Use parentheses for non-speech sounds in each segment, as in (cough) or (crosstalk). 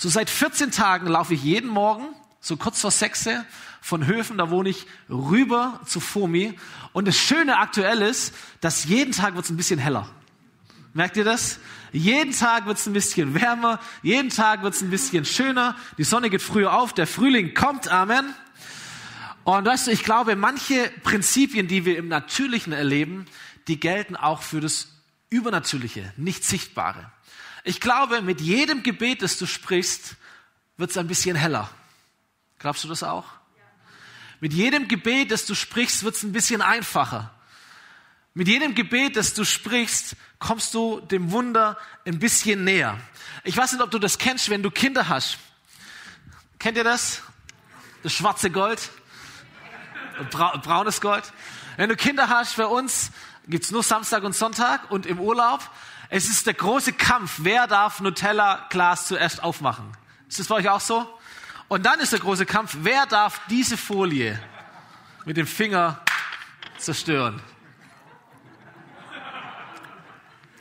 So seit 14 Tagen laufe ich jeden Morgen, so kurz vor Sechse, von Höfen, da wohne ich, rüber zu Fomi. Und das Schöne aktuell ist, dass jeden Tag wird es ein bisschen heller. Merkt ihr das? Jeden Tag wird es ein bisschen wärmer, jeden Tag wird es ein bisschen schöner, die Sonne geht früher auf, der Frühling kommt, Amen. Und weißt du, ich glaube, manche Prinzipien, die wir im Natürlichen erleben, die gelten auch für das Übernatürliche, nicht Sichtbare. Ich glaube, mit jedem Gebet, das du sprichst, wird es ein bisschen heller. Glaubst du das auch? Mit jedem Gebet, das du sprichst, wird es ein bisschen einfacher. Mit jedem Gebet, das du sprichst, kommst du dem Wunder ein bisschen näher. Ich weiß nicht, ob du das kennst, wenn du Kinder hast. Kennt ihr das? Das schwarze Gold? braunes Gold. Wenn du Kinder hast, für uns gibt's nur Samstag und Sonntag und im Urlaub. Es ist der große Kampf, wer darf Nutella-Glas zuerst aufmachen. Ist das bei euch auch so? Und dann ist der große Kampf, wer darf diese Folie mit dem Finger zerstören?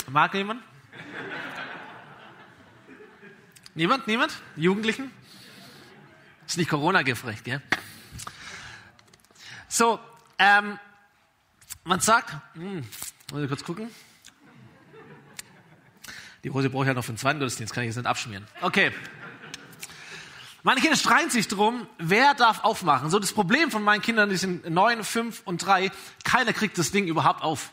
Mag jemand? Niemand? Niemand? Jugendlichen? Ist nicht Corona-giftig, gell? So, ähm, man sagt, hm, muss ich kurz gucken. Die Hose brauche ich ja noch für den zweiten Gottesdienst, kann ich jetzt nicht abschmieren. Okay. Meine Kinder streiten sich drum, wer darf aufmachen. So das Problem von meinen Kindern, die sind neun, fünf und drei, keiner kriegt das Ding überhaupt auf.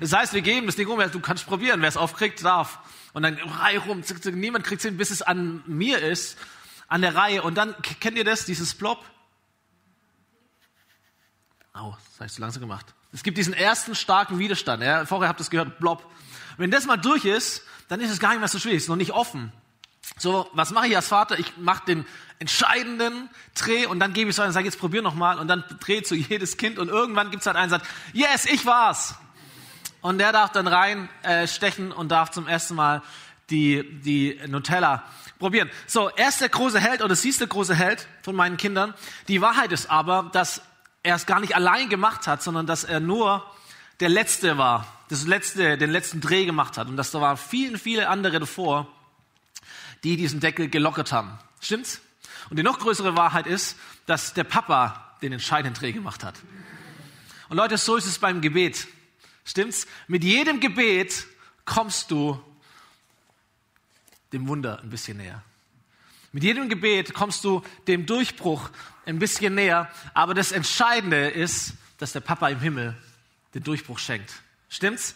Das heißt, wir geben das Ding um, du kannst probieren, wer es aufkriegt, darf. Und dann Reihe rum, niemand kriegt es hin, bis es an mir ist, an der Reihe. Und dann, kennt ihr das, dieses Blob? Au, das habe ich zu langsam gemacht. Es gibt diesen ersten starken Widerstand. Ja, vorher habt ihr es gehört, Blob. Wenn das mal durch ist, dann ist es gar nicht mehr so schwierig, es ist noch nicht offen. So, was mache ich als Vater? Ich mache den entscheidenden Dreh und dann gebe ich es euch und sage, jetzt probier noch mal und dann dreht so jedes Kind und irgendwann gibt es halt einen, der sagt, yes, ich war's. Und der darf dann rein äh, und darf zum ersten Mal die, die Nutella probieren. So, er ist der große Held oder sie ist der große Held von meinen Kindern. Die Wahrheit ist aber, dass er es gar nicht allein gemacht hat, sondern dass er nur der Letzte war, das letzte, den letzten Dreh gemacht hat und dass da waren viele, viele andere davor, die diesen Deckel gelockert haben. Stimmt's? Und die noch größere Wahrheit ist, dass der Papa den entscheidenden Dreh gemacht hat. Und Leute, so ist es beim Gebet. Stimmt's? Mit jedem Gebet kommst du dem Wunder ein bisschen näher. Mit jedem Gebet kommst du dem Durchbruch ein bisschen näher. Aber das Entscheidende ist, dass der Papa im Himmel den Durchbruch schenkt. Stimmt's?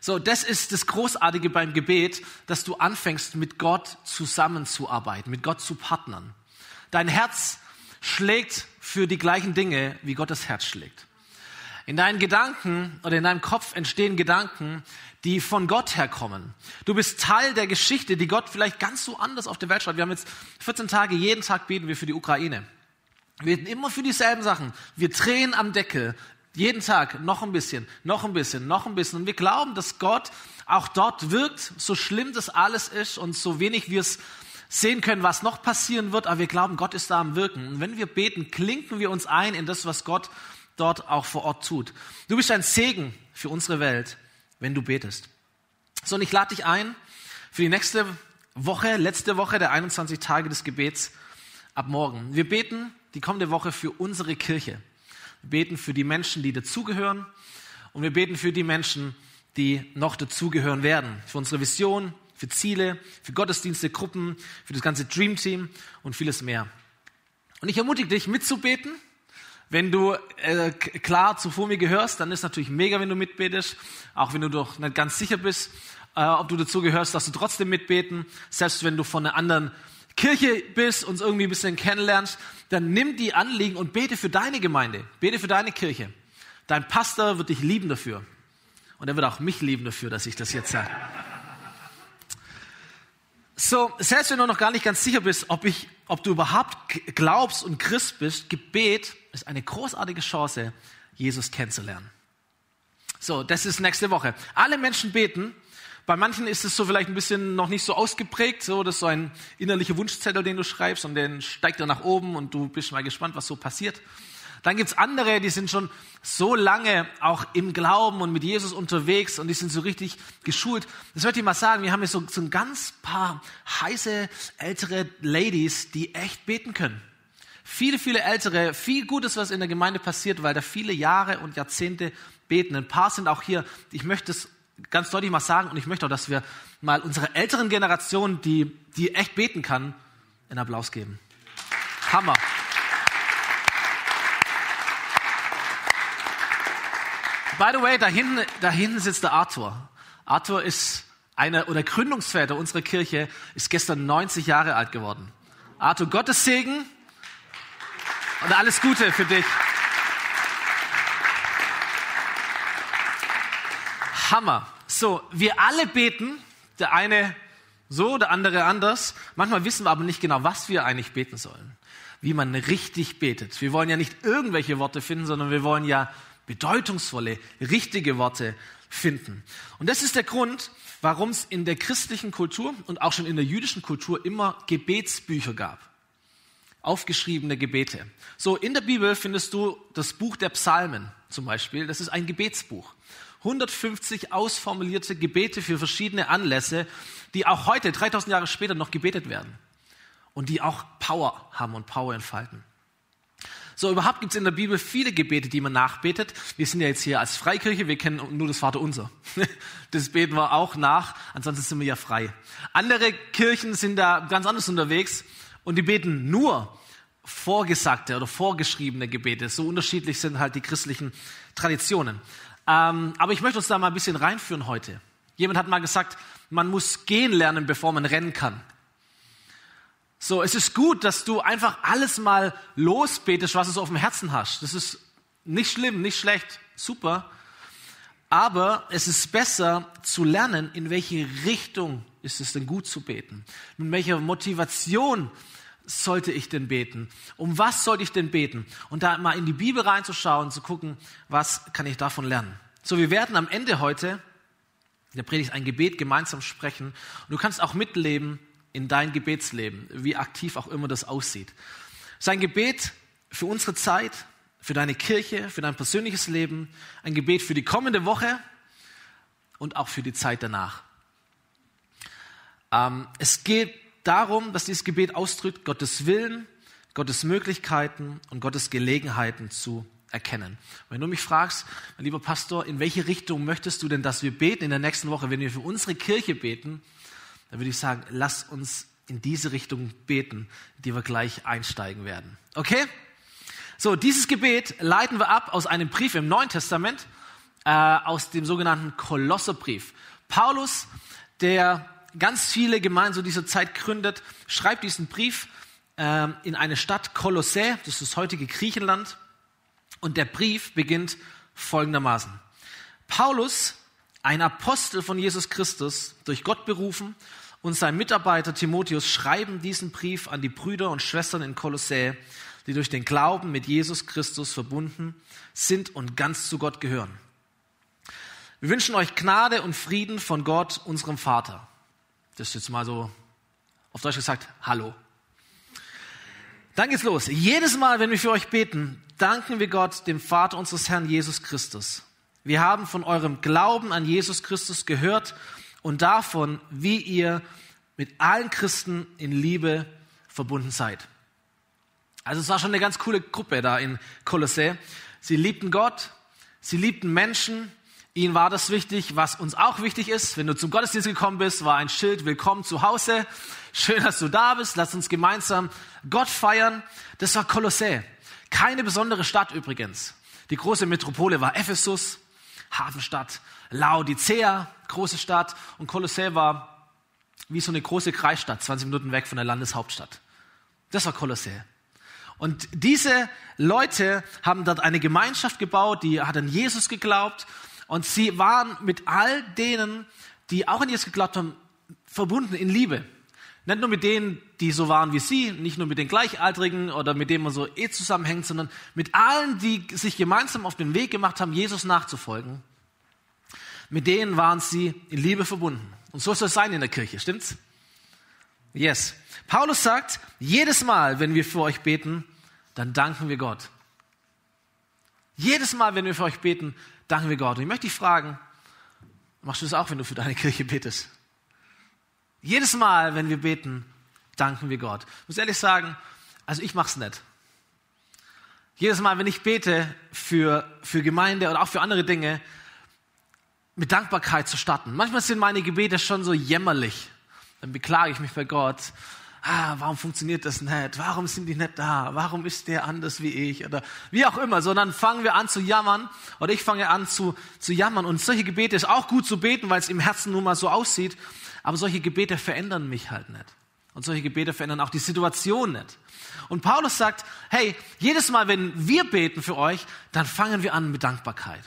So, das ist das Großartige beim Gebet, dass du anfängst, mit Gott zusammenzuarbeiten, mit Gott zu partnern. Dein Herz schlägt für die gleichen Dinge, wie Gottes Herz schlägt. In deinen Gedanken oder in deinem Kopf entstehen Gedanken, die von Gott herkommen. Du bist Teil der Geschichte, die Gott vielleicht ganz so anders auf der Welt schreibt. Wir haben jetzt 14 Tage, jeden Tag beten wir für die Ukraine. Wir beten immer für dieselben Sachen. Wir drehen am Deckel. Jeden Tag noch ein bisschen, noch ein bisschen, noch ein bisschen. Und wir glauben, dass Gott auch dort wirkt, so schlimm das alles ist und so wenig wir es sehen können, was noch passieren wird. Aber wir glauben, Gott ist da am Wirken. Und wenn wir beten, klinken wir uns ein in das, was Gott dort auch vor Ort tut. Du bist ein Segen für unsere Welt wenn du betest. So, und ich lade dich ein für die nächste Woche, letzte Woche der 21 Tage des Gebets ab morgen. Wir beten die kommende Woche für unsere Kirche. Wir beten für die Menschen, die dazugehören und wir beten für die Menschen, die noch dazugehören werden. Für unsere Vision, für Ziele, für Gottesdienste, Gruppen, für das ganze Dream Team und vieles mehr. Und ich ermutige dich mitzubeten wenn du äh, klar zu FOMI gehörst, dann ist natürlich mega, wenn du mitbetest. Auch wenn du doch nicht ganz sicher bist, äh, ob du dazu gehörst, dass du trotzdem mitbeten. Selbst wenn du von einer anderen Kirche bist und irgendwie ein bisschen kennenlernst, dann nimm die Anliegen und bete für deine Gemeinde. Bete für deine Kirche. Dein Pastor wird dich lieben dafür. Und er wird auch mich lieben dafür, dass ich das jetzt sage. So, selbst wenn du noch gar nicht ganz sicher bist, ob, ich, ob du überhaupt glaubst und Christ bist, Gebet ist eine großartige Chance, Jesus kennenzulernen. So, das ist nächste Woche. Alle Menschen beten. Bei manchen ist es so vielleicht ein bisschen noch nicht so ausgeprägt, so das ist so ein innerlicher Wunschzettel, den du schreibst und den steigt er nach oben und du bist mal gespannt, was so passiert. Dann gibt's andere, die sind schon so lange auch im Glauben und mit Jesus unterwegs und die sind so richtig geschult. Das wollte ich mal sagen, wir haben hier so, so ein ganz paar heiße ältere Ladies, die echt beten können. Viele, viele ältere, viel Gutes, was in der Gemeinde passiert, weil da viele Jahre und Jahrzehnte beten. Ein paar sind auch hier. Ich möchte es ganz deutlich mal sagen und ich möchte auch, dass wir mal unserer älteren Generation, die, die echt beten kann, einen Applaus geben. Hammer. By the way, da hinten, da hinten sitzt der Arthur. Arthur ist einer oder Gründungsväter unserer Kirche, ist gestern 90 Jahre alt geworden. Arthur, Gottes Segen und alles Gute für dich. Hammer. So, wir alle beten, der eine so, der andere anders. Manchmal wissen wir aber nicht genau, was wir eigentlich beten sollen. Wie man richtig betet. Wir wollen ja nicht irgendwelche Worte finden, sondern wir wollen ja bedeutungsvolle, richtige Worte finden. Und das ist der Grund, warum es in der christlichen Kultur und auch schon in der jüdischen Kultur immer Gebetsbücher gab. Aufgeschriebene Gebete. So, in der Bibel findest du das Buch der Psalmen zum Beispiel. Das ist ein Gebetsbuch. 150 ausformulierte Gebete für verschiedene Anlässe, die auch heute, 3000 Jahre später, noch gebetet werden. Und die auch Power haben und Power entfalten. So, überhaupt gibt es in der Bibel viele Gebete, die man nachbetet. Wir sind ja jetzt hier als Freikirche, wir kennen nur das Vaterunser. (laughs) Das beten wir auch nach, ansonsten sind wir ja frei. Andere Kirchen sind da ganz anders unterwegs und die beten nur vorgesagte oder vorgeschriebene Gebete. So unterschiedlich sind halt die christlichen Traditionen. Ähm, aber ich möchte uns da mal ein bisschen reinführen heute. Jemand hat mal gesagt, man muss gehen lernen, bevor man rennen kann. So, es ist gut, dass du einfach alles mal losbetest, was du auf dem Herzen hast. Das ist nicht schlimm, nicht schlecht, super. Aber es ist besser zu lernen, in welche Richtung ist es denn gut zu beten. Mit welcher Motivation sollte ich denn beten? Um was sollte ich denn beten? Und da mal in die Bibel reinzuschauen, zu gucken, was kann ich davon lernen? So, wir werden am Ende heute in der Predigt ein Gebet gemeinsam sprechen. Und du kannst auch mitleben, in dein Gebetsleben, wie aktiv auch immer das aussieht. Sein Gebet für unsere Zeit, für deine Kirche, für dein persönliches Leben, ein Gebet für die kommende Woche und auch für die Zeit danach. Ähm, es geht darum, dass dieses Gebet ausdrückt, Gottes Willen, Gottes Möglichkeiten und Gottes Gelegenheiten zu erkennen. wenn du mich fragst, mein lieber Pastor, in welche Richtung möchtest du denn, dass wir beten in der nächsten Woche, wenn wir für unsere Kirche beten, dann würde ich sagen, lass uns in diese Richtung beten, die wir gleich einsteigen werden. Okay? So, dieses Gebet leiten wir ab aus einem Brief im Neuen Testament, äh, aus dem sogenannten Kolosserbrief. Paulus, der ganz viele Gemeinden zu dieser Zeit gründet, schreibt diesen Brief äh, in eine Stadt Kolossä, das ist das heutige Griechenland, und der Brief beginnt folgendermaßen. Paulus ein Apostel von Jesus Christus, durch Gott berufen, und sein Mitarbeiter Timotheus schreiben diesen Brief an die Brüder und Schwestern in Kolossä, die durch den Glauben mit Jesus Christus verbunden sind und ganz zu Gott gehören. Wir wünschen euch Gnade und Frieden von Gott, unserem Vater. Das ist jetzt mal so auf Deutsch gesagt, hallo. Dann geht's los. Jedes Mal, wenn wir für euch beten, danken wir Gott, dem Vater unseres Herrn Jesus Christus. Wir haben von eurem Glauben an Jesus Christus gehört und davon, wie ihr mit allen Christen in Liebe verbunden seid. Also es war schon eine ganz coole Gruppe da in Kolossä. Sie liebten Gott, sie liebten Menschen, ihnen war das wichtig, was uns auch wichtig ist. Wenn du zum Gottesdienst gekommen bist, war ein Schild, willkommen zu Hause. Schön, dass du da bist. Lass uns gemeinsam Gott feiern. Das war Kolossä. Keine besondere Stadt übrigens. Die große Metropole war Ephesus. Hafenstadt, Laodicea, große Stadt und Kolossä war wie so eine große Kreisstadt, 20 Minuten weg von der Landeshauptstadt. Das war Kolossä. Und diese Leute haben dort eine Gemeinschaft gebaut, die hat an Jesus geglaubt und sie waren mit all denen, die auch an Jesus geglaubt haben, verbunden in Liebe. Nicht nur mit denen, die so waren wie sie, nicht nur mit den Gleichaltrigen oder mit denen man so eh zusammenhängt, sondern mit allen, die sich gemeinsam auf den Weg gemacht haben, Jesus nachzufolgen. Mit denen waren sie in Liebe verbunden. Und so soll es sein in der Kirche, stimmt's? Yes. Paulus sagt, jedes Mal, wenn wir für euch beten, dann danken wir Gott. Jedes Mal, wenn wir für euch beten, danken wir Gott. Und ich möchte dich fragen, machst du das auch, wenn du für deine Kirche betest? Jedes Mal, wenn wir beten, danken wir Gott. Ich muss ehrlich sagen, also ich mache es nicht. Jedes Mal, wenn ich bete für, für Gemeinde oder auch für andere Dinge, mit Dankbarkeit zu starten. Manchmal sind meine Gebete schon so jämmerlich. Dann beklage ich mich bei Gott. Ah, warum funktioniert das nicht? Warum sind die nicht da? Warum ist der anders wie ich? Oder wie auch immer. Sondern fangen wir an zu jammern. Oder ich fange an zu, zu jammern. Und solche Gebete ist auch gut zu beten, weil es im Herzen nun mal so aussieht. Aber solche Gebete verändern mich halt nicht. Und solche Gebete verändern auch die Situation nicht. Und Paulus sagt, hey, jedes Mal, wenn wir beten für euch, dann fangen wir an mit Dankbarkeit.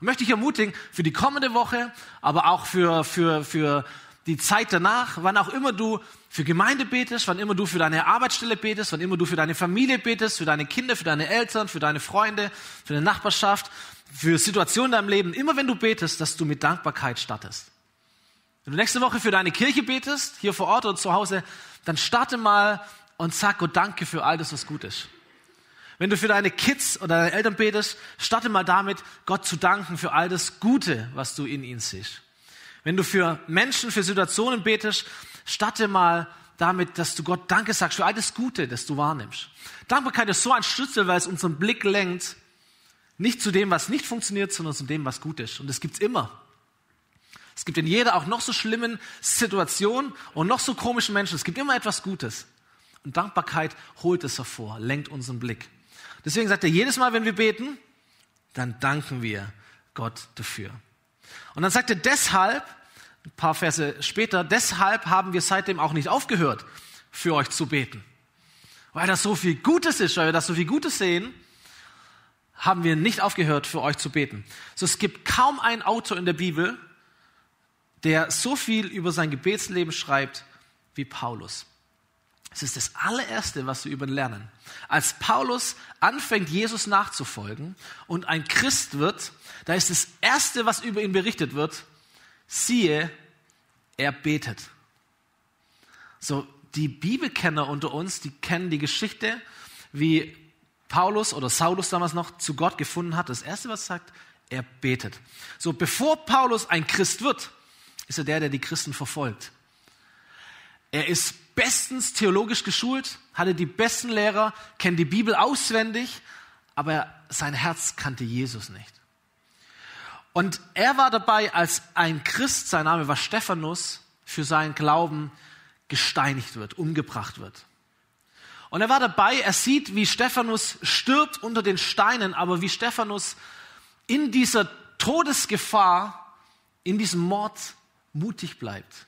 Möchte ich ermutigen, für die kommende Woche, aber auch für, für, für die Zeit danach, wann auch immer du für Gemeinde betest, wann immer du für deine Arbeitsstelle betest, wann immer du für deine Familie betest, für deine Kinder, für deine Eltern, für deine Freunde, für deine Nachbarschaft, für Situationen in deinem Leben, immer wenn du betest, dass du mit Dankbarkeit startest. Wenn du nächste Woche für deine Kirche betest, hier vor Ort oder zu Hause, dann starte mal und sag Gott Danke für all das, was gut ist. Wenn du für deine Kids oder deine Eltern betest, starte mal damit, Gott zu danken für all das Gute, was du in ihnen siehst. Wenn du für Menschen, für Situationen betest, starte mal damit, dass du Gott Danke sagst für all das Gute, das du wahrnimmst. Dankbarkeit ist so ein Schlüssel, weil es unseren Blick lenkt, nicht zu dem, was nicht funktioniert, sondern zu dem, was gut ist. Und das gibt's immer. Es gibt in jeder auch noch so schlimmen Situation und noch so komischen Menschen, es gibt immer etwas Gutes. Und Dankbarkeit holt es hervor, lenkt unseren Blick. Deswegen sagt er, jedes Mal, wenn wir beten, dann danken wir Gott dafür. Und dann sagt er deshalb, ein paar Verse später, deshalb haben wir seitdem auch nicht aufgehört, für euch zu beten. Weil das so viel Gutes ist, weil wir das so viel Gutes sehen, haben wir nicht aufgehört, für euch zu beten. So, es gibt kaum einen Autor in der Bibel, der so viel über sein Gebetsleben schreibt wie Paulus. Es ist das allererste, was wir über ihn lernen. Als Paulus anfängt, Jesus nachzufolgen und ein Christ wird, da ist das erste, was über ihn berichtet wird, siehe, er betet. So, die Bibelkenner unter uns, die kennen die Geschichte, wie Paulus oder Saulus damals noch zu Gott gefunden hat. Das erste, was er sagt, er betet. So, bevor Paulus ein Christ wird, ist er der, der die Christen verfolgt. Er ist bestens theologisch geschult, hatte die besten Lehrer, kennt die Bibel auswendig, aber sein Herz kannte Jesus nicht. Und er war dabei, als ein Christ, sein Name war Stephanus, für seinen Glauben gesteinigt wird, umgebracht wird. Und er war dabei, er sieht, wie Stephanus stirbt unter den Steinen, aber wie Stephanus in dieser Todesgefahr, in diesem Mord mutig bleibt,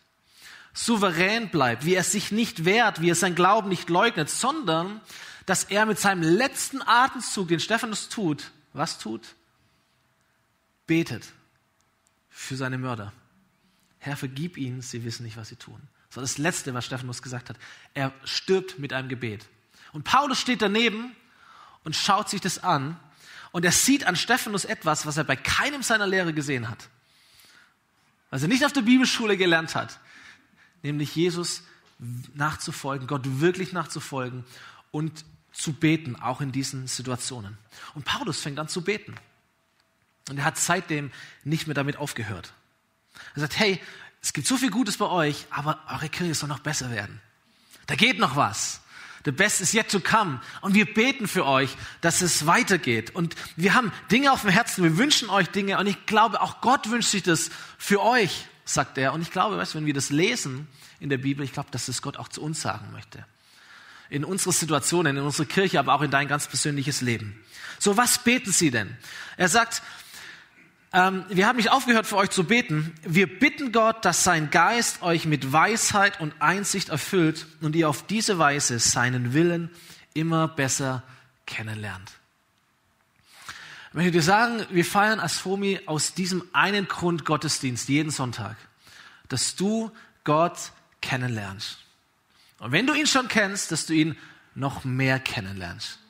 souverän bleibt, wie er sich nicht wehrt, wie er sein Glauben nicht leugnet, sondern dass er mit seinem letzten Atemzug, den Stephanus tut, was tut? Betet für seine Mörder. Herr, vergib ihnen, sie wissen nicht, was sie tun. Das war das Letzte, was Stephanus gesagt hat. Er stirbt mit einem Gebet. Und Paulus steht daneben und schaut sich das an und er sieht an Stephanus etwas, was er bei keinem seiner Lehre gesehen hat was er nicht auf der Bibelschule gelernt hat, nämlich Jesus nachzufolgen, Gott wirklich nachzufolgen und zu beten, auch in diesen Situationen. Und Paulus fängt an zu beten. Und er hat seitdem nicht mehr damit aufgehört. Er sagt, hey, es gibt so viel Gutes bei euch, aber eure Kirche soll noch besser werden. Da geht noch was. The best is yet to come. Und wir beten für euch, dass es weitergeht. Und wir haben Dinge auf dem Herzen. Wir wünschen euch Dinge. Und ich glaube, auch Gott wünscht sich das für euch, sagt er. Und ich glaube, weißt, wenn wir das lesen in der Bibel, ich glaube, dass das Gott auch zu uns sagen möchte. In unsere Situationen, in unsere Kirche, aber auch in dein ganz persönliches Leben. So, was beten sie denn? Er sagt, ähm, wir haben nicht aufgehört für euch zu beten. Wir bitten Gott, dass sein Geist euch mit Weisheit und Einsicht erfüllt und ihr auf diese Weise seinen Willen immer besser kennenlernt. Ich möchte dir sagen, wir feiern Asfomi aus diesem einen Grund Gottesdienst jeden Sonntag, dass du Gott kennenlernst. Und wenn du ihn schon kennst, dass du ihn noch mehr kennenlernst.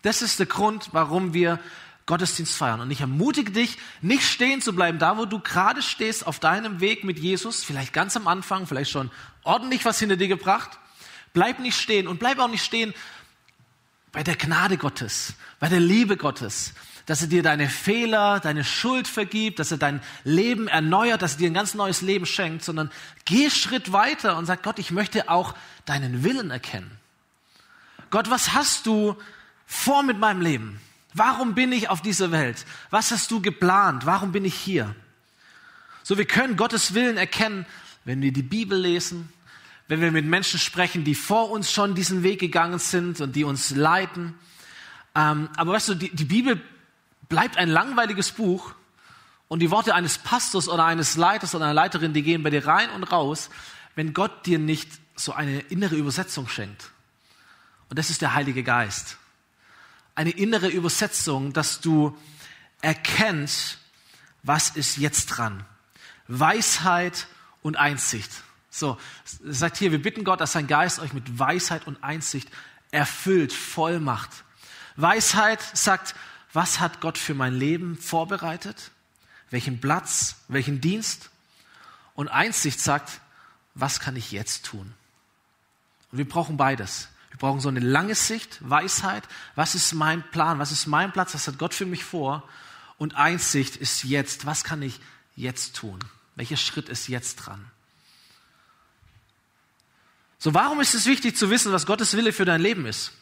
Das ist der Grund, warum wir Gottesdienst feiern. Und ich ermutige dich, nicht stehen zu bleiben, da wo du gerade stehst, auf deinem Weg mit Jesus, vielleicht ganz am Anfang, vielleicht schon ordentlich was hinter dir gebracht. Bleib nicht stehen und bleib auch nicht stehen bei der Gnade Gottes, bei der Liebe Gottes, dass er dir deine Fehler, deine Schuld vergibt, dass er dein Leben erneuert, dass er dir ein ganz neues Leben schenkt, sondern geh Schritt weiter und sag Gott, ich möchte auch deinen Willen erkennen. Gott, was hast du vor mit meinem Leben? Warum bin ich auf dieser Welt? Was hast du geplant? Warum bin ich hier? So, wir können Gottes Willen erkennen, wenn wir die Bibel lesen, wenn wir mit Menschen sprechen, die vor uns schon diesen Weg gegangen sind und die uns leiten. Ähm, aber weißt du, die, die Bibel bleibt ein langweiliges Buch und die Worte eines Pastors oder eines Leiters oder einer Leiterin, die gehen bei dir rein und raus, wenn Gott dir nicht so eine innere Übersetzung schenkt. Und das ist der Heilige Geist. Eine innere Übersetzung, dass du erkennst, was ist jetzt dran. Weisheit und Einsicht. So, sagt hier, wir bitten Gott, dass sein Geist euch mit Weisheit und Einsicht erfüllt, voll macht. Weisheit sagt, was hat Gott für mein Leben vorbereitet? Welchen Platz, welchen Dienst? Und Einsicht sagt, was kann ich jetzt tun? Und wir brauchen beides. Wir brauchen so eine lange Sicht, Weisheit. Was ist mein Plan? Was ist mein Platz? Was hat Gott für mich vor? Und Einsicht ist jetzt. Was kann ich jetzt tun? Welcher Schritt ist jetzt dran? So, warum ist es wichtig zu wissen, was Gottes Wille für dein Leben ist?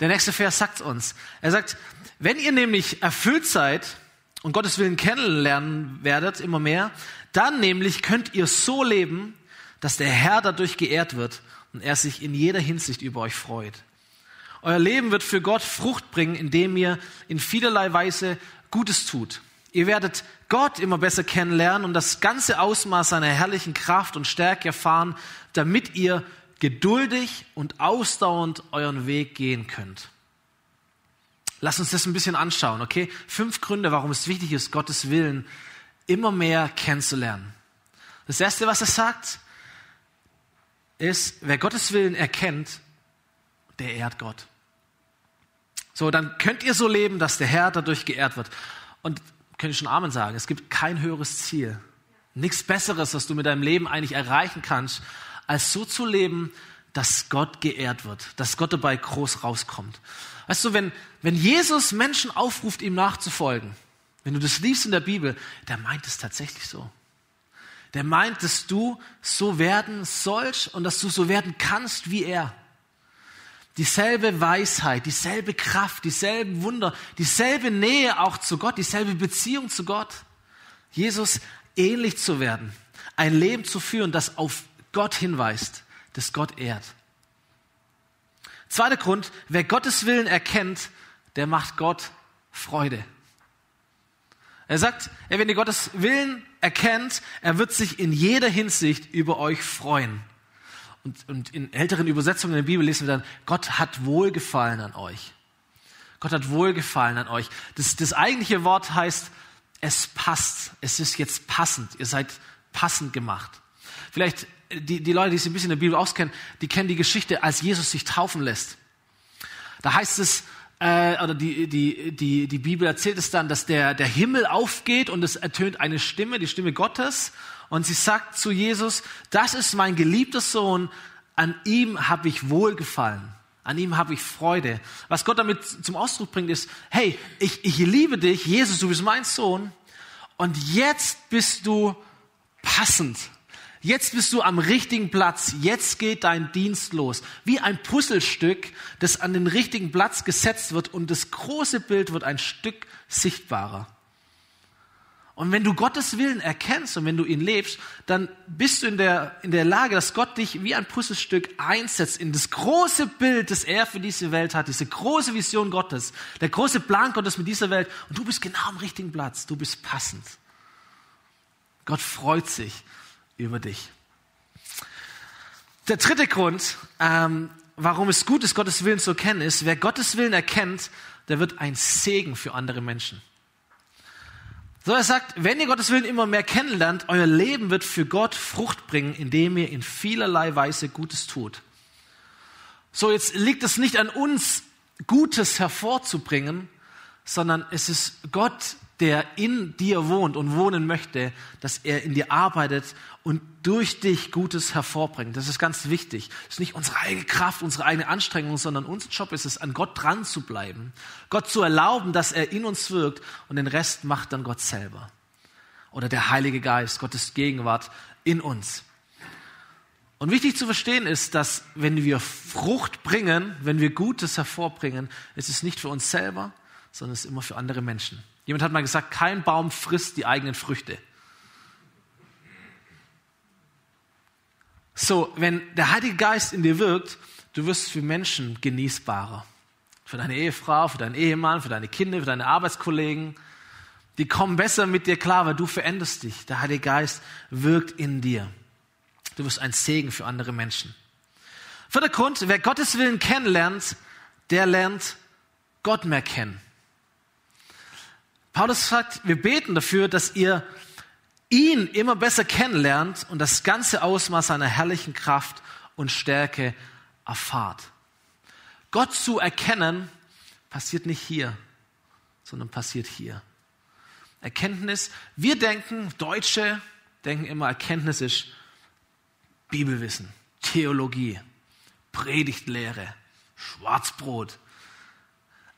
Der nächste Vers sagt uns. Er sagt, wenn ihr nämlich erfüllt seid und Gottes Willen kennenlernen werdet immer mehr, dann nämlich könnt ihr so leben, dass der Herr dadurch geehrt wird und er sich in jeder Hinsicht über euch freut. Euer Leben wird für Gott Frucht bringen, indem ihr in vielerlei Weise Gutes tut. Ihr werdet Gott immer besser kennenlernen und das ganze Ausmaß seiner herrlichen Kraft und Stärke erfahren, damit ihr geduldig und ausdauernd euren Weg gehen könnt. Lass uns das ein bisschen anschauen, okay? Fünf Gründe, warum es wichtig ist, Gottes Willen immer mehr kennenzulernen. Das erste, was er sagt, ist, wer Gottes Willen erkennt, der ehrt Gott. So, dann könnt ihr so leben, dass der Herr dadurch geehrt wird. Und könnt ihr schon Amen sagen, es gibt kein höheres Ziel. Nichts Besseres, was du mit deinem Leben eigentlich erreichen kannst, als so zu leben, dass Gott geehrt wird, dass Gott dabei groß rauskommt. Weißt du, wenn, wenn Jesus Menschen aufruft, ihm nachzufolgen, wenn du das liest in der Bibel, der meint es tatsächlich so. Der meint, dass du so werden sollst und dass du so werden kannst wie er. Dieselbe Weisheit, dieselbe Kraft, dieselben Wunder, dieselbe Nähe auch zu Gott, dieselbe Beziehung zu Gott. Jesus ähnlich zu werden, ein Leben zu führen, das auf Gott hinweist, das Gott ehrt. Zweiter Grund, wer Gottes Willen erkennt, der macht Gott Freude. Er sagt, wenn ihr Gottes Willen erkennt, er wird sich in jeder Hinsicht über euch freuen. Und, und in älteren Übersetzungen in der Bibel lesen wir dann, Gott hat Wohlgefallen an euch. Gott hat Wohlgefallen an euch. Das, das eigentliche Wort heißt, es passt. Es ist jetzt passend. Ihr seid passend gemacht. Vielleicht die, die Leute, die sich ein bisschen in der Bibel auskennen, die kennen die Geschichte, als Jesus sich taufen lässt. Da heißt es, äh, oder die, die, die, die Bibel erzählt es dann, dass der, der Himmel aufgeht und es ertönt eine Stimme, die Stimme Gottes. Und sie sagt zu Jesus, das ist mein geliebter Sohn, an ihm habe ich Wohlgefallen. An ihm habe ich Freude. Was Gott damit zum Ausdruck bringt, ist, hey, ich, ich liebe dich, Jesus, du bist mein Sohn. Und jetzt bist du passend. Jetzt bist du am richtigen Platz. Jetzt geht dein Dienst los. Wie ein Puzzlestück, das an den richtigen Platz gesetzt wird und das große Bild wird ein Stück sichtbarer. Und wenn du Gottes Willen erkennst und wenn du ihn lebst, dann bist du in der, in der Lage, dass Gott dich wie ein Puzzlestück einsetzt in das große Bild, das er für diese Welt hat, diese große Vision Gottes, der große Plan Gottes mit dieser Welt. Und du bist genau am richtigen Platz. Du bist passend. Gott freut sich über dich. Der dritte Grund, ähm, warum es gut ist, Gottes Willen zu erkennen, ist, wer Gottes Willen erkennt, der wird ein Segen für andere Menschen. So, er sagt, wenn ihr Gottes Willen immer mehr kennenlernt, euer Leben wird für Gott Frucht bringen, indem ihr in vielerlei Weise Gutes tut. So, jetzt liegt es nicht an uns, Gutes hervorzubringen, sondern es ist Gott, der in dir wohnt und wohnen möchte, dass er in dir arbeitet und durch dich Gutes hervorbringt. Das ist ganz wichtig. Es ist nicht unsere eigene Kraft, unsere eigene Anstrengung, sondern unser Job ist es, an Gott dran zu bleiben, Gott zu erlauben, dass er in uns wirkt und den Rest macht dann Gott selber. Oder der Heilige Geist, Gottes Gegenwart in uns. Und wichtig zu verstehen ist, dass wenn wir Frucht bringen, wenn wir Gutes hervorbringen, ist es nicht für uns selber, sondern es ist immer für andere Menschen. Jemand hat mal gesagt, kein Baum frisst die eigenen Früchte. So, wenn der Heilige Geist in dir wirkt, du wirst für Menschen genießbarer. Für deine Ehefrau, für deinen Ehemann, für deine Kinder, für deine Arbeitskollegen. Die kommen besser mit dir klar, weil du veränderst dich. Der Heilige Geist wirkt in dir. Du wirst ein Segen für andere Menschen. Vierter Grund, wer Gottes Willen kennenlernt, der lernt Gott mehr kennen. Paulus sagt, wir beten dafür, dass ihr ihn immer besser kennenlernt und das ganze Ausmaß seiner herrlichen Kraft und Stärke erfahrt. Gott zu erkennen passiert nicht hier, sondern passiert hier. Erkenntnis, wir denken, Deutsche denken immer, Erkenntnis ist Bibelwissen, Theologie, Predigtlehre, Schwarzbrot,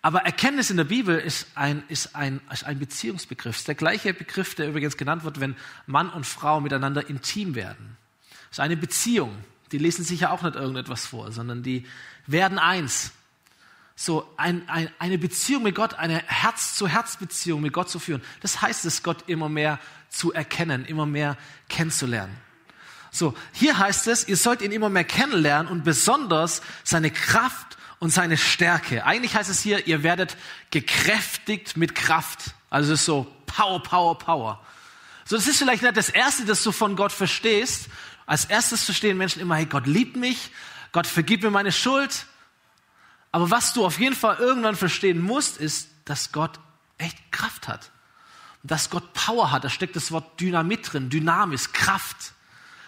aber Erkenntnis in der Bibel ist ein, ist ein, ist ein Beziehungsbegriff. ist der gleiche Begriff, der übrigens genannt wird, wenn Mann und Frau miteinander intim werden. Es ist eine Beziehung. Die lesen sich ja auch nicht irgendetwas vor, sondern die werden eins. So ein, ein, eine Beziehung mit Gott, eine Herz-zu-Herz-Beziehung mit Gott zu führen. Das heißt es, Gott immer mehr zu erkennen, immer mehr kennenzulernen. So, hier heißt es, ihr sollt ihn immer mehr kennenlernen und besonders seine Kraft und seine Stärke. Eigentlich heißt es hier, ihr werdet gekräftigt mit Kraft. Also es ist so Power, Power, Power. So, das ist vielleicht nicht das Erste, das du von Gott verstehst. Als erstes verstehen Menschen immer, hey, Gott liebt mich, Gott vergibt mir meine Schuld. Aber was du auf jeden Fall irgendwann verstehen musst, ist, dass Gott echt Kraft hat. Dass Gott Power hat. Da steckt das Wort Dynamit drin, Dynamis, Kraft.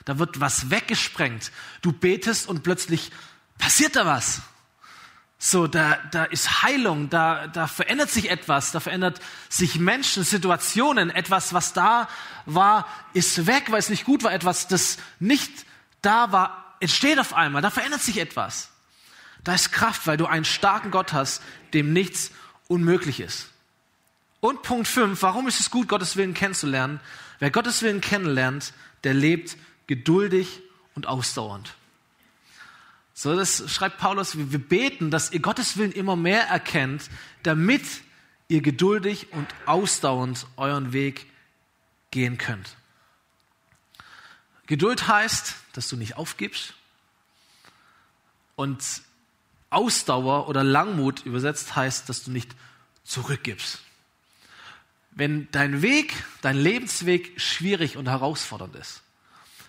Da wird was weggesprengt. Du betest und plötzlich passiert da was. So, da, da ist Heilung, da, da verändert sich etwas, da verändert sich Menschen, Situationen, etwas, was da war, ist weg, weil es nicht gut war, etwas, das nicht da war, entsteht auf einmal, da verändert sich etwas. Da ist Kraft, weil du einen starken Gott hast, dem nichts unmöglich ist. Und Punkt 5, warum ist es gut, Gottes Willen kennenzulernen? Wer Gottes Willen kennenlernt, der lebt geduldig und ausdauernd. So, das schreibt Paulus, wir beten, dass ihr Gottes Willen immer mehr erkennt, damit ihr geduldig und ausdauernd euren Weg gehen könnt. Geduld heißt, dass du nicht aufgibst. Und Ausdauer oder Langmut übersetzt heißt, dass du nicht zurückgibst. Wenn dein Weg, dein Lebensweg schwierig und herausfordernd ist,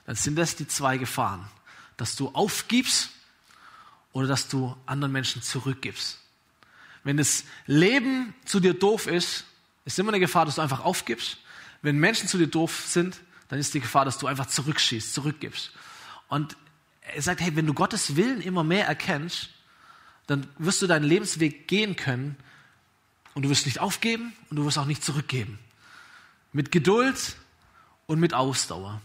dann sind das die zwei Gefahren. Dass du aufgibst oder dass du anderen Menschen zurückgibst. Wenn das Leben zu dir doof ist, ist immer eine Gefahr, dass du einfach aufgibst. Wenn Menschen zu dir doof sind, dann ist die Gefahr, dass du einfach zurückschießt, zurückgibst. Und er sagt, hey, wenn du Gottes Willen immer mehr erkennst, dann wirst du deinen Lebensweg gehen können und du wirst nicht aufgeben und du wirst auch nicht zurückgeben. Mit Geduld und mit Ausdauer.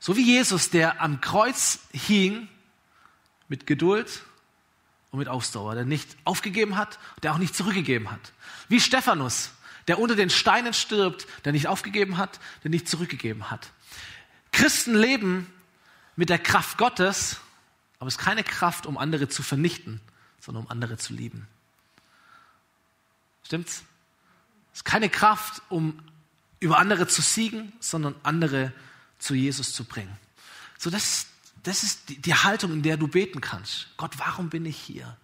So wie Jesus, der am Kreuz hing mit Geduld und mit Ausdauer, der nicht aufgegeben hat, der auch nicht zurückgegeben hat. Wie Stephanus, der unter den Steinen stirbt, der nicht aufgegeben hat, der nicht zurückgegeben hat. Christen leben mit der Kraft Gottes, aber es ist keine Kraft, um andere zu vernichten, sondern um andere zu lieben. Stimmt's? Es ist keine Kraft, um über andere zu siegen, sondern andere zu Jesus zu bringen. So, das das ist die, die Haltung, in der du beten kannst. Gott, warum bin ich hier?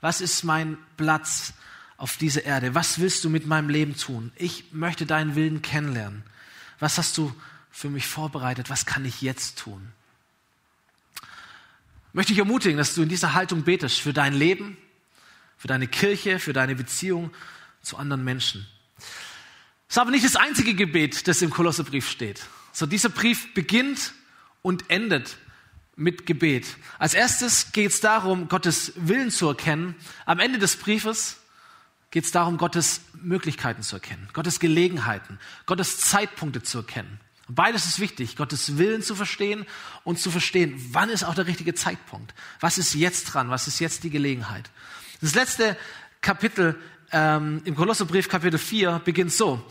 Was ist mein Platz auf dieser Erde? Was willst du mit meinem Leben tun? Ich möchte deinen Willen kennenlernen. Was hast du für mich vorbereitet? Was kann ich jetzt tun? Möchte ich ermutigen, dass du in dieser Haltung betest für dein Leben, für deine Kirche, für deine Beziehung zu anderen Menschen. Das ist aber nicht das einzige Gebet, das im Kolosserbrief steht. So dieser Brief beginnt und endet mit Gebet. Als erstes geht es darum, Gottes Willen zu erkennen. Am Ende des Briefes geht es darum, Gottes Möglichkeiten zu erkennen, Gottes Gelegenheiten, Gottes Zeitpunkte zu erkennen. Beides ist wichtig, Gottes Willen zu verstehen und zu verstehen, wann ist auch der richtige Zeitpunkt. Was ist jetzt dran? Was ist jetzt die Gelegenheit? Das letzte Kapitel ähm, im Kolosserbrief, Kapitel 4, beginnt so.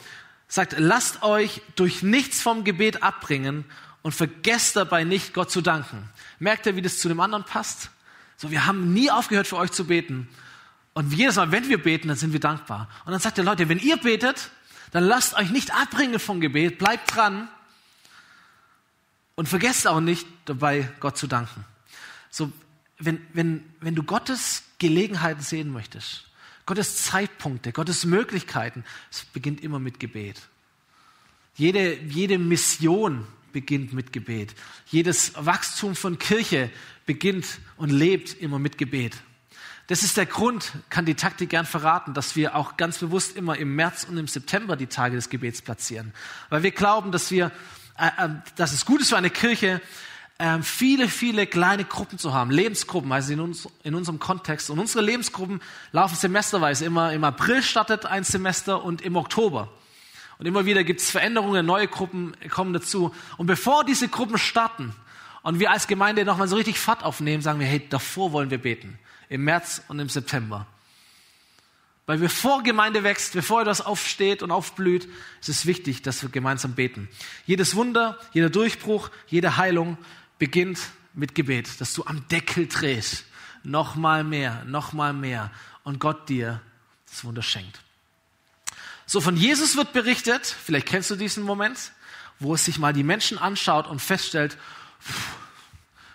Sagt, lasst euch durch nichts vom Gebet abbringen und vergesst dabei nicht, Gott zu danken. Merkt ihr, wie das zu dem anderen passt? So, wir haben nie aufgehört, für euch zu beten. Und jedes Mal, wenn wir beten, dann sind wir dankbar. Und dann sagt er, Leute, wenn ihr betet, dann lasst euch nicht abbringen vom Gebet, bleibt dran und vergesst auch nicht dabei, Gott zu danken. So, wenn, wenn, wenn du Gottes Gelegenheiten sehen möchtest, Gottes Zeitpunkte, Gottes Möglichkeiten, es beginnt immer mit Gebet. Jede, jede Mission beginnt mit Gebet. Jedes Wachstum von Kirche beginnt und lebt immer mit Gebet. Das ist der Grund, kann die Taktik gern verraten, dass wir auch ganz bewusst immer im März und im September die Tage des Gebets platzieren. Weil wir glauben, dass wir äh, äh, dass es gut ist für eine Kirche, äh, viele, viele kleine Gruppen zu haben, Lebensgruppen, also in, uns, in unserem Kontext. Und unsere Lebensgruppen laufen semesterweise. Immer im April startet ein Semester und im Oktober. Und immer wieder gibt es Veränderungen, neue Gruppen kommen dazu. Und bevor diese Gruppen starten und wir als Gemeinde nochmal so richtig Fahrt aufnehmen, sagen wir, hey, davor wollen wir beten. Im März und im September. Weil bevor Gemeinde wächst, bevor etwas aufsteht und aufblüht, ist es wichtig, dass wir gemeinsam beten. Jedes Wunder, jeder Durchbruch, jede Heilung beginnt mit Gebet, dass du am Deckel drehst. Nochmal mehr, nochmal mehr. Und Gott dir das Wunder schenkt. So, von Jesus wird berichtet, vielleicht kennst du diesen Moment, wo es sich mal die Menschen anschaut und feststellt,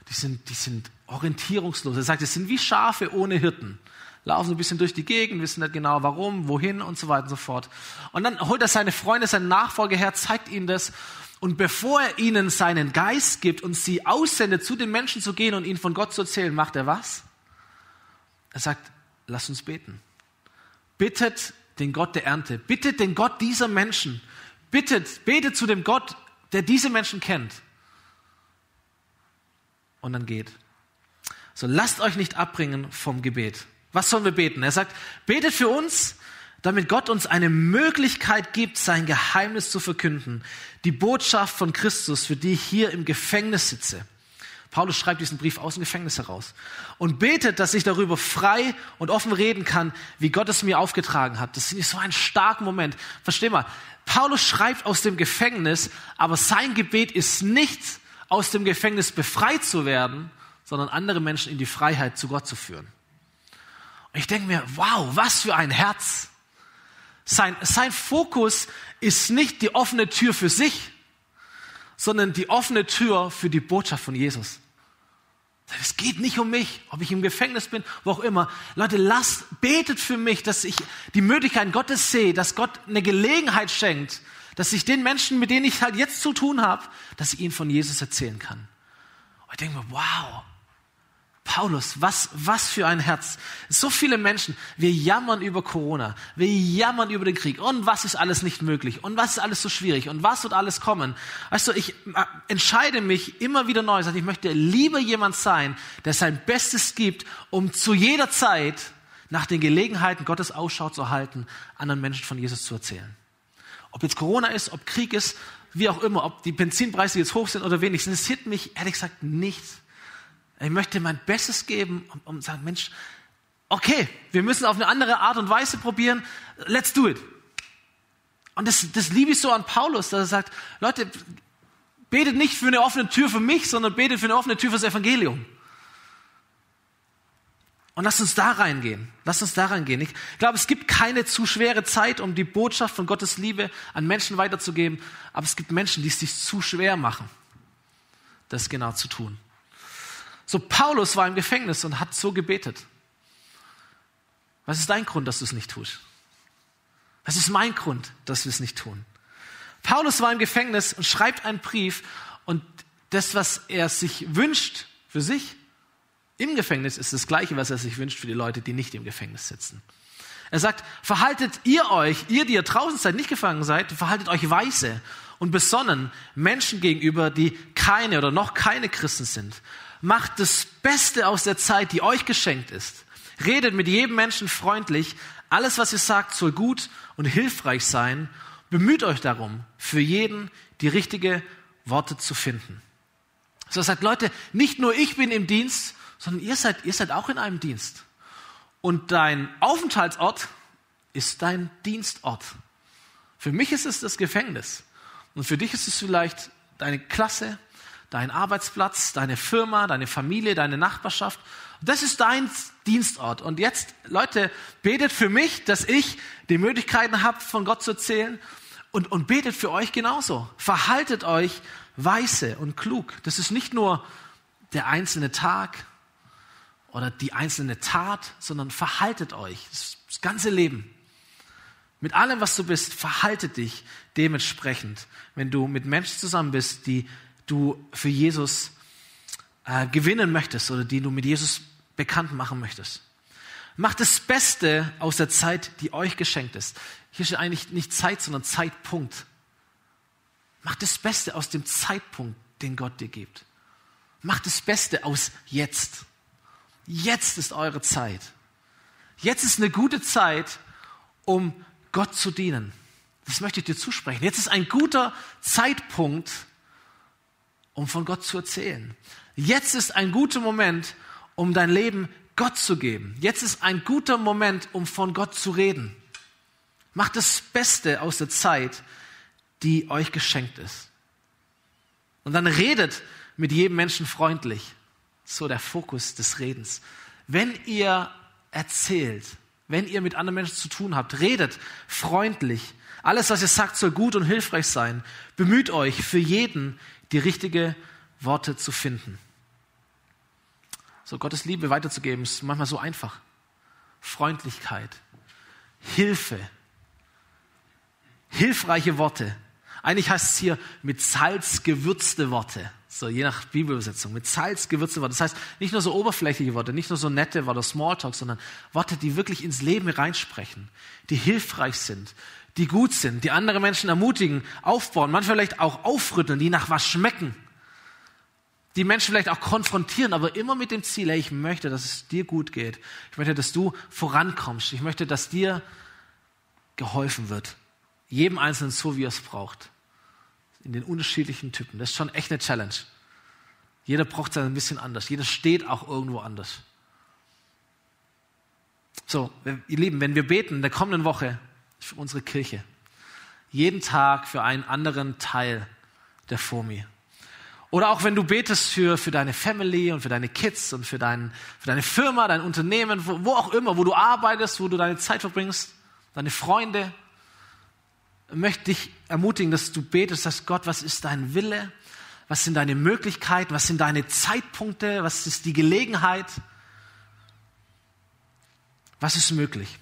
die sind, die sind orientierungslos. Er sagt, es sind wie Schafe ohne Hirten laufen ein bisschen durch die Gegend, wissen nicht genau warum, wohin und so weiter und so fort. Und dann holt er seine Freunde, seinen Nachfolger her, zeigt ihnen das. Und bevor er ihnen seinen Geist gibt und sie aussendet, zu den Menschen zu gehen und ihnen von Gott zu erzählen, macht er was? Er sagt, lass uns beten. Bittet den Gott der Ernte. Bittet den Gott dieser Menschen. Bittet, betet zu dem Gott, der diese Menschen kennt. Und dann geht. So lasst euch nicht abbringen vom Gebet. Was sollen wir beten? Er sagt, betet für uns, damit Gott uns eine Möglichkeit gibt, sein Geheimnis zu verkünden. Die Botschaft von Christus, für die ich hier im Gefängnis sitze. Paulus schreibt diesen Brief aus dem Gefängnis heraus und betet, dass ich darüber frei und offen reden kann, wie Gott es mir aufgetragen hat. Das ist so ein starker Moment. Versteh mal, Paulus schreibt aus dem Gefängnis, aber sein Gebet ist nicht, aus dem Gefängnis befreit zu werden, sondern andere Menschen in die Freiheit zu Gott zu führen. Ich denke mir, wow, was für ein Herz. Sein, sein Fokus ist nicht die offene Tür für sich, sondern die offene Tür für die Botschaft von Jesus. Es geht nicht um mich, ob ich im Gefängnis bin, wo auch immer. Leute, lasst, betet für mich, dass ich die Möglichkeit Gottes sehe, dass Gott eine Gelegenheit schenkt, dass ich den Menschen, mit denen ich halt jetzt zu tun habe, dass ich ihnen von Jesus erzählen kann. Und ich denke mir, wow, Paulus, was, was für ein Herz. So viele Menschen, wir jammern über Corona, wir jammern über den Krieg und was ist alles nicht möglich und was ist alles so schwierig und was wird alles kommen. Weißt du, ich äh, entscheide mich immer wieder neu, ich möchte lieber jemand sein, der sein Bestes gibt, um zu jeder Zeit nach den Gelegenheiten Gottes Ausschau zu halten, anderen Menschen von Jesus zu erzählen. Ob jetzt Corona ist, ob Krieg ist, wie auch immer, ob die Benzinpreise jetzt hoch sind oder wenig, interessiert mich ehrlich gesagt nichts. Ich möchte mein Bestes geben, um, um zu sagen, Mensch, okay, wir müssen auf eine andere Art und Weise probieren, let's do it. Und das, das liebe ich so an Paulus, dass er sagt, Leute, betet nicht für eine offene Tür für mich, sondern betet für eine offene Tür fürs Evangelium. Und lasst uns da reingehen. Lasst uns da reingehen. Ich glaube, es gibt keine zu schwere Zeit, um die Botschaft von Gottes Liebe an Menschen weiterzugeben. Aber es gibt Menschen, die es sich zu schwer machen, das genau zu tun. So, Paulus war im Gefängnis und hat so gebetet. Was ist dein Grund, dass du es nicht tust? Was ist mein Grund, dass wir es nicht tun? Paulus war im Gefängnis und schreibt einen Brief und das, was er sich wünscht für sich im Gefängnis, ist das Gleiche, was er sich wünscht für die Leute, die nicht im Gefängnis sitzen. Er sagt, verhaltet ihr euch, ihr, die ihr draußen seid, nicht gefangen seid, verhaltet euch weise und besonnen Menschen gegenüber, die keine oder noch keine Christen sind. Macht das Beste aus der Zeit, die euch geschenkt ist. Redet mit jedem Menschen freundlich, Alles, was ihr sagt, soll gut und hilfreich sein. Bemüht euch darum, für jeden die richtige Worte zu finden. So sagt Leute, nicht nur ich bin im Dienst, sondern ihr seid, ihr seid auch in einem Dienst. Und dein Aufenthaltsort ist dein Dienstort. Für mich ist es das Gefängnis. Und für dich ist es vielleicht deine Klasse, dein Arbeitsplatz, deine Firma, deine Familie, deine Nachbarschaft. Das ist dein Dienstort. Und jetzt, Leute, betet für mich, dass ich die Möglichkeiten habe, von Gott zu erzählen. Und, und betet für euch genauso. Verhaltet euch weise und klug. Das ist nicht nur der einzelne Tag oder die einzelne Tat, sondern verhaltet euch. Das, das ganze Leben. Mit allem, was du bist, verhalte dich dementsprechend. Wenn du mit Menschen zusammen bist, die du für Jesus äh, gewinnen möchtest oder die du mit Jesus bekannt machen möchtest. Macht das Beste aus der Zeit, die euch geschenkt ist. Hier steht eigentlich nicht Zeit, sondern Zeitpunkt. Mach das Beste aus dem Zeitpunkt, den Gott dir gibt. Mach das Beste aus jetzt. Jetzt ist eure Zeit. Jetzt ist eine gute Zeit, um Gott zu dienen. Das möchte ich dir zusprechen. Jetzt ist ein guter Zeitpunkt, um von Gott zu erzählen. Jetzt ist ein guter Moment, um dein Leben Gott zu geben. Jetzt ist ein guter Moment, um von Gott zu reden. Macht das Beste aus der Zeit, die euch geschenkt ist. Und dann redet mit jedem Menschen freundlich. So der Fokus des Redens. Wenn ihr erzählt, wenn ihr mit anderen Menschen zu tun habt, redet freundlich. Alles, was ihr sagt, soll gut und hilfreich sein. Bemüht euch, für jeden die richtige Worte zu finden. So Gottes Liebe weiterzugeben ist manchmal so einfach. Freundlichkeit, Hilfe, hilfreiche Worte, eigentlich heißt es hier mit Salz gewürzte Worte. So, je nach Bibelübersetzung. Mit Salz gewürzte Worte. Das heißt, nicht nur so oberflächliche Worte, nicht nur so nette Worte, Smalltalk, sondern Worte, die wirklich ins Leben reinsprechen, die hilfreich sind, die gut sind, die andere Menschen ermutigen, aufbauen, manchmal vielleicht auch aufrütteln, die nach was schmecken. Die Menschen vielleicht auch konfrontieren, aber immer mit dem Ziel, hey, ich möchte, dass es dir gut geht. Ich möchte, dass du vorankommst. Ich möchte, dass dir geholfen wird. Jedem Einzelnen so, wie er es braucht in den unterschiedlichen Typen. Das ist schon echt eine Challenge. Jeder braucht es ein bisschen anders. Jeder steht auch irgendwo anders. So, ihr Lieben, wenn wir beten in der kommenden Woche für unsere Kirche, jeden Tag für einen anderen Teil der FOMI. Oder auch wenn du betest für, für deine Family und für deine Kids und für, dein, für deine Firma, dein Unternehmen, wo, wo auch immer, wo du arbeitest, wo du deine Zeit verbringst, deine Freunde, möchte dich ermutigen, dass du betest, dass Gott, was ist dein Wille? Was sind deine Möglichkeiten? Was sind deine Zeitpunkte? Was ist die Gelegenheit? Was ist möglich?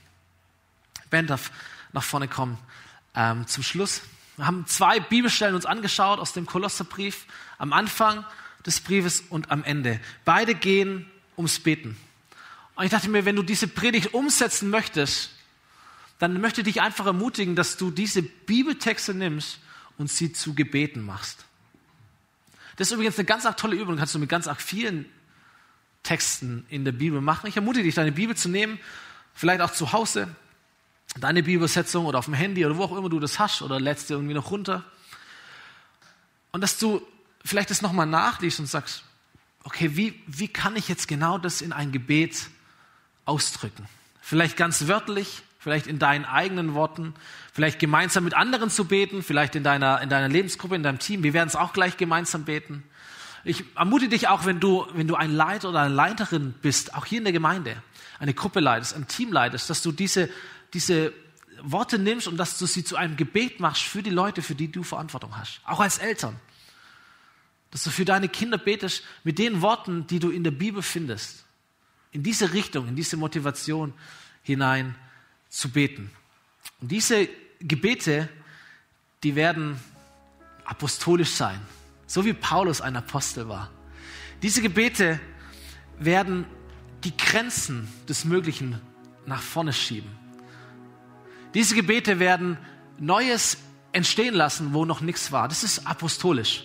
Ben darf nach vorne kommen. Ähm, zum Schluss. Wir haben zwei Bibelstellen uns angeschaut aus dem Kolosserbrief. Am Anfang des Briefes und am Ende. Beide gehen ums Beten. Und ich dachte mir, wenn du diese Predigt umsetzen möchtest, dann möchte ich dich einfach ermutigen, dass du diese Bibeltexte nimmst und sie zu Gebeten machst. Das ist übrigens eine ganz arg tolle Übung, kannst du mit ganz arg vielen Texten in der Bibel machen. Ich ermutige dich, deine Bibel zu nehmen, vielleicht auch zu Hause, deine Bibelsetzung oder auf dem Handy oder wo auch immer du das hast oder lädst dir irgendwie noch runter. Und dass du vielleicht das nochmal nachliest und sagst, okay, wie, wie kann ich jetzt genau das in ein Gebet ausdrücken? Vielleicht ganz wörtlich, vielleicht in deinen eigenen Worten, vielleicht gemeinsam mit anderen zu beten, vielleicht in deiner, in deiner Lebensgruppe, in deinem Team. Wir werden es auch gleich gemeinsam beten. Ich ermutige dich auch, wenn du, wenn du ein Leiter oder eine Leiterin bist, auch hier in der Gemeinde, eine Gruppe leitest, ein Team leitest, dass du diese, diese Worte nimmst und dass du sie zu einem Gebet machst für die Leute, für die du Verantwortung hast. Auch als Eltern. Dass du für deine Kinder betest mit den Worten, die du in der Bibel findest. In diese Richtung, in diese Motivation hinein zu beten. Und diese Gebete, die werden apostolisch sein, so wie Paulus ein Apostel war. Diese Gebete werden die Grenzen des Möglichen nach vorne schieben. Diese Gebete werden Neues entstehen lassen, wo noch nichts war. Das ist apostolisch.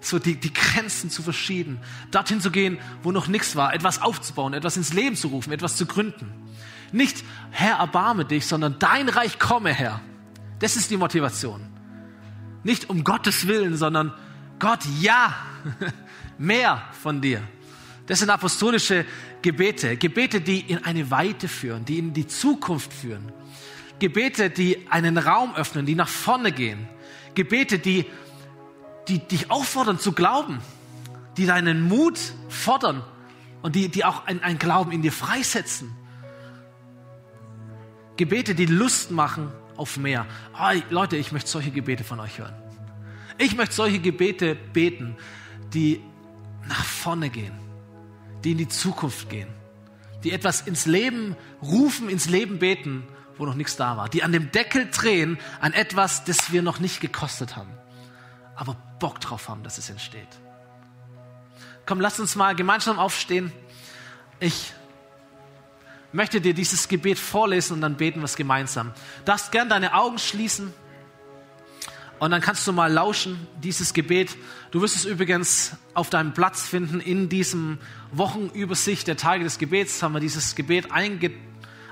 So die, die Grenzen zu verschieben, dorthin zu gehen, wo noch nichts war, etwas aufzubauen, etwas ins Leben zu rufen, etwas zu gründen. Nicht, Herr, erbarme dich, sondern dein Reich komme, Herr. Das ist die Motivation. Nicht um Gottes Willen, sondern Gott, ja, (laughs) mehr von dir. Das sind apostolische Gebete. Gebete, die in eine Weite führen, die in die Zukunft führen. Gebete, die einen Raum öffnen, die nach vorne gehen. Gebete, die, die dich auffordern zu glauben, die deinen Mut fordern und die, die auch ein, Glauben in dir freisetzen. Gebete, die Lust machen auf mehr. Oh, Leute, ich möchte solche Gebete von euch hören. Ich möchte solche Gebete beten, die nach vorne gehen, die in die Zukunft gehen, die etwas ins Leben rufen, ins Leben beten, wo noch nichts da war, die an dem Deckel drehen an etwas, das wir noch nicht gekostet haben, aber Bock drauf haben, dass es entsteht. Komm, lass uns mal gemeinsam aufstehen. Ich möchte dir dieses Gebet vorlesen und dann beten wir es gemeinsam. Du darfst gern deine Augen schließen und dann kannst du mal lauschen, dieses Gebet. Du wirst es übrigens auf deinem Platz finden in diesem Wochenübersicht der Tage des Gebets. Haben wir dieses Gebet einge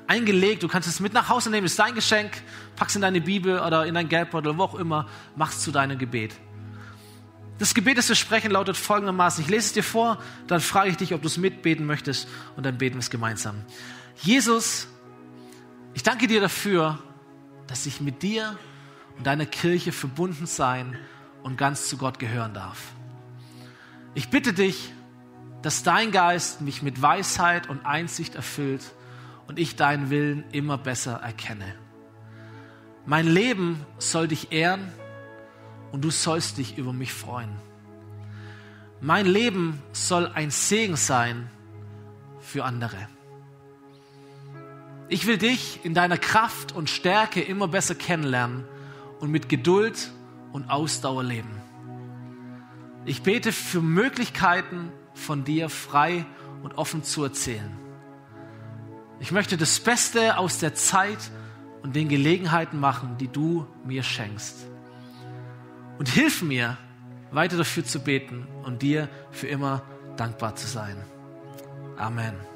eingelegt. Du kannst es mit nach Hause nehmen, ist dein Geschenk. Pack's in deine Bibel oder in dein Geldbeutel, wo auch immer. Mach's zu deinem Gebet. Das Gebet, das wir sprechen, lautet folgendermaßen. Ich lese es dir vor, dann frage ich dich, ob du es mitbeten möchtest und dann beten wir es gemeinsam. Jesus, ich danke dir dafür, dass ich mit dir und deiner Kirche verbunden sein und ganz zu Gott gehören darf. Ich bitte dich, dass dein Geist mich mit Weisheit und Einsicht erfüllt und ich deinen Willen immer besser erkenne. Mein Leben soll dich ehren und du sollst dich über mich freuen. Mein Leben soll ein Segen sein für andere. Ich will dich in deiner Kraft und Stärke immer besser kennenlernen und mit Geduld und Ausdauer leben. Ich bete für Möglichkeiten von dir frei und offen zu erzählen. Ich möchte das Beste aus der Zeit und den Gelegenheiten machen, die du mir schenkst. Und hilf mir, weiter dafür zu beten und dir für immer dankbar zu sein. Amen.